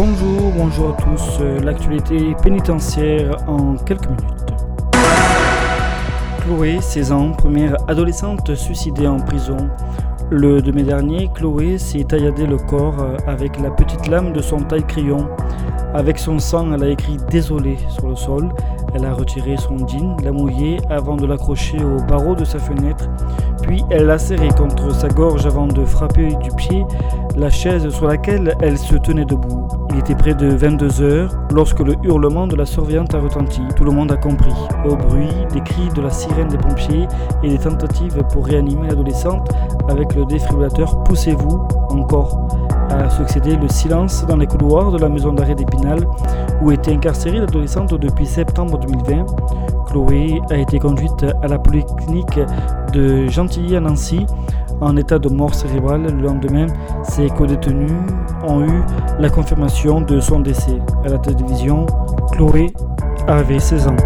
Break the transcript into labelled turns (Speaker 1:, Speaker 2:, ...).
Speaker 1: bonjour à tous. Euh, l'actualité pénitentiaire en quelques minutes. Chloé, 16 ans, première adolescente suicidée en prison. Le 2 mai dernier, Chloé s'est tailladé le corps euh, avec la petite lame de son taille-crayon. Avec son sang, elle a écrit Désolé sur le sol. Elle a retiré son jean, l'a mouillé avant de l'accrocher au barreau de sa fenêtre. Puis elle l'a serré contre sa gorge avant de frapper du pied la chaise sur laquelle elle se tenait debout. Il était près de 22 heures lorsque le hurlement de la surveillante a retenti. Tout le monde a compris. Au bruit des cris de la sirène des pompiers et des tentatives pour réanimer l'adolescente avec le défibrillateur Poussez-vous encore a succédé le silence dans les couloirs de la maison d'arrêt d'Épinal où était incarcérée l'adolescente depuis septembre 2020. Chloé a été conduite à la polyclinique de Gentilly à Nancy en état de mort cérébrale. Le lendemain, ses co-détenus ont eu la confirmation de son décès. À la télévision, Chloé avait 16 ans.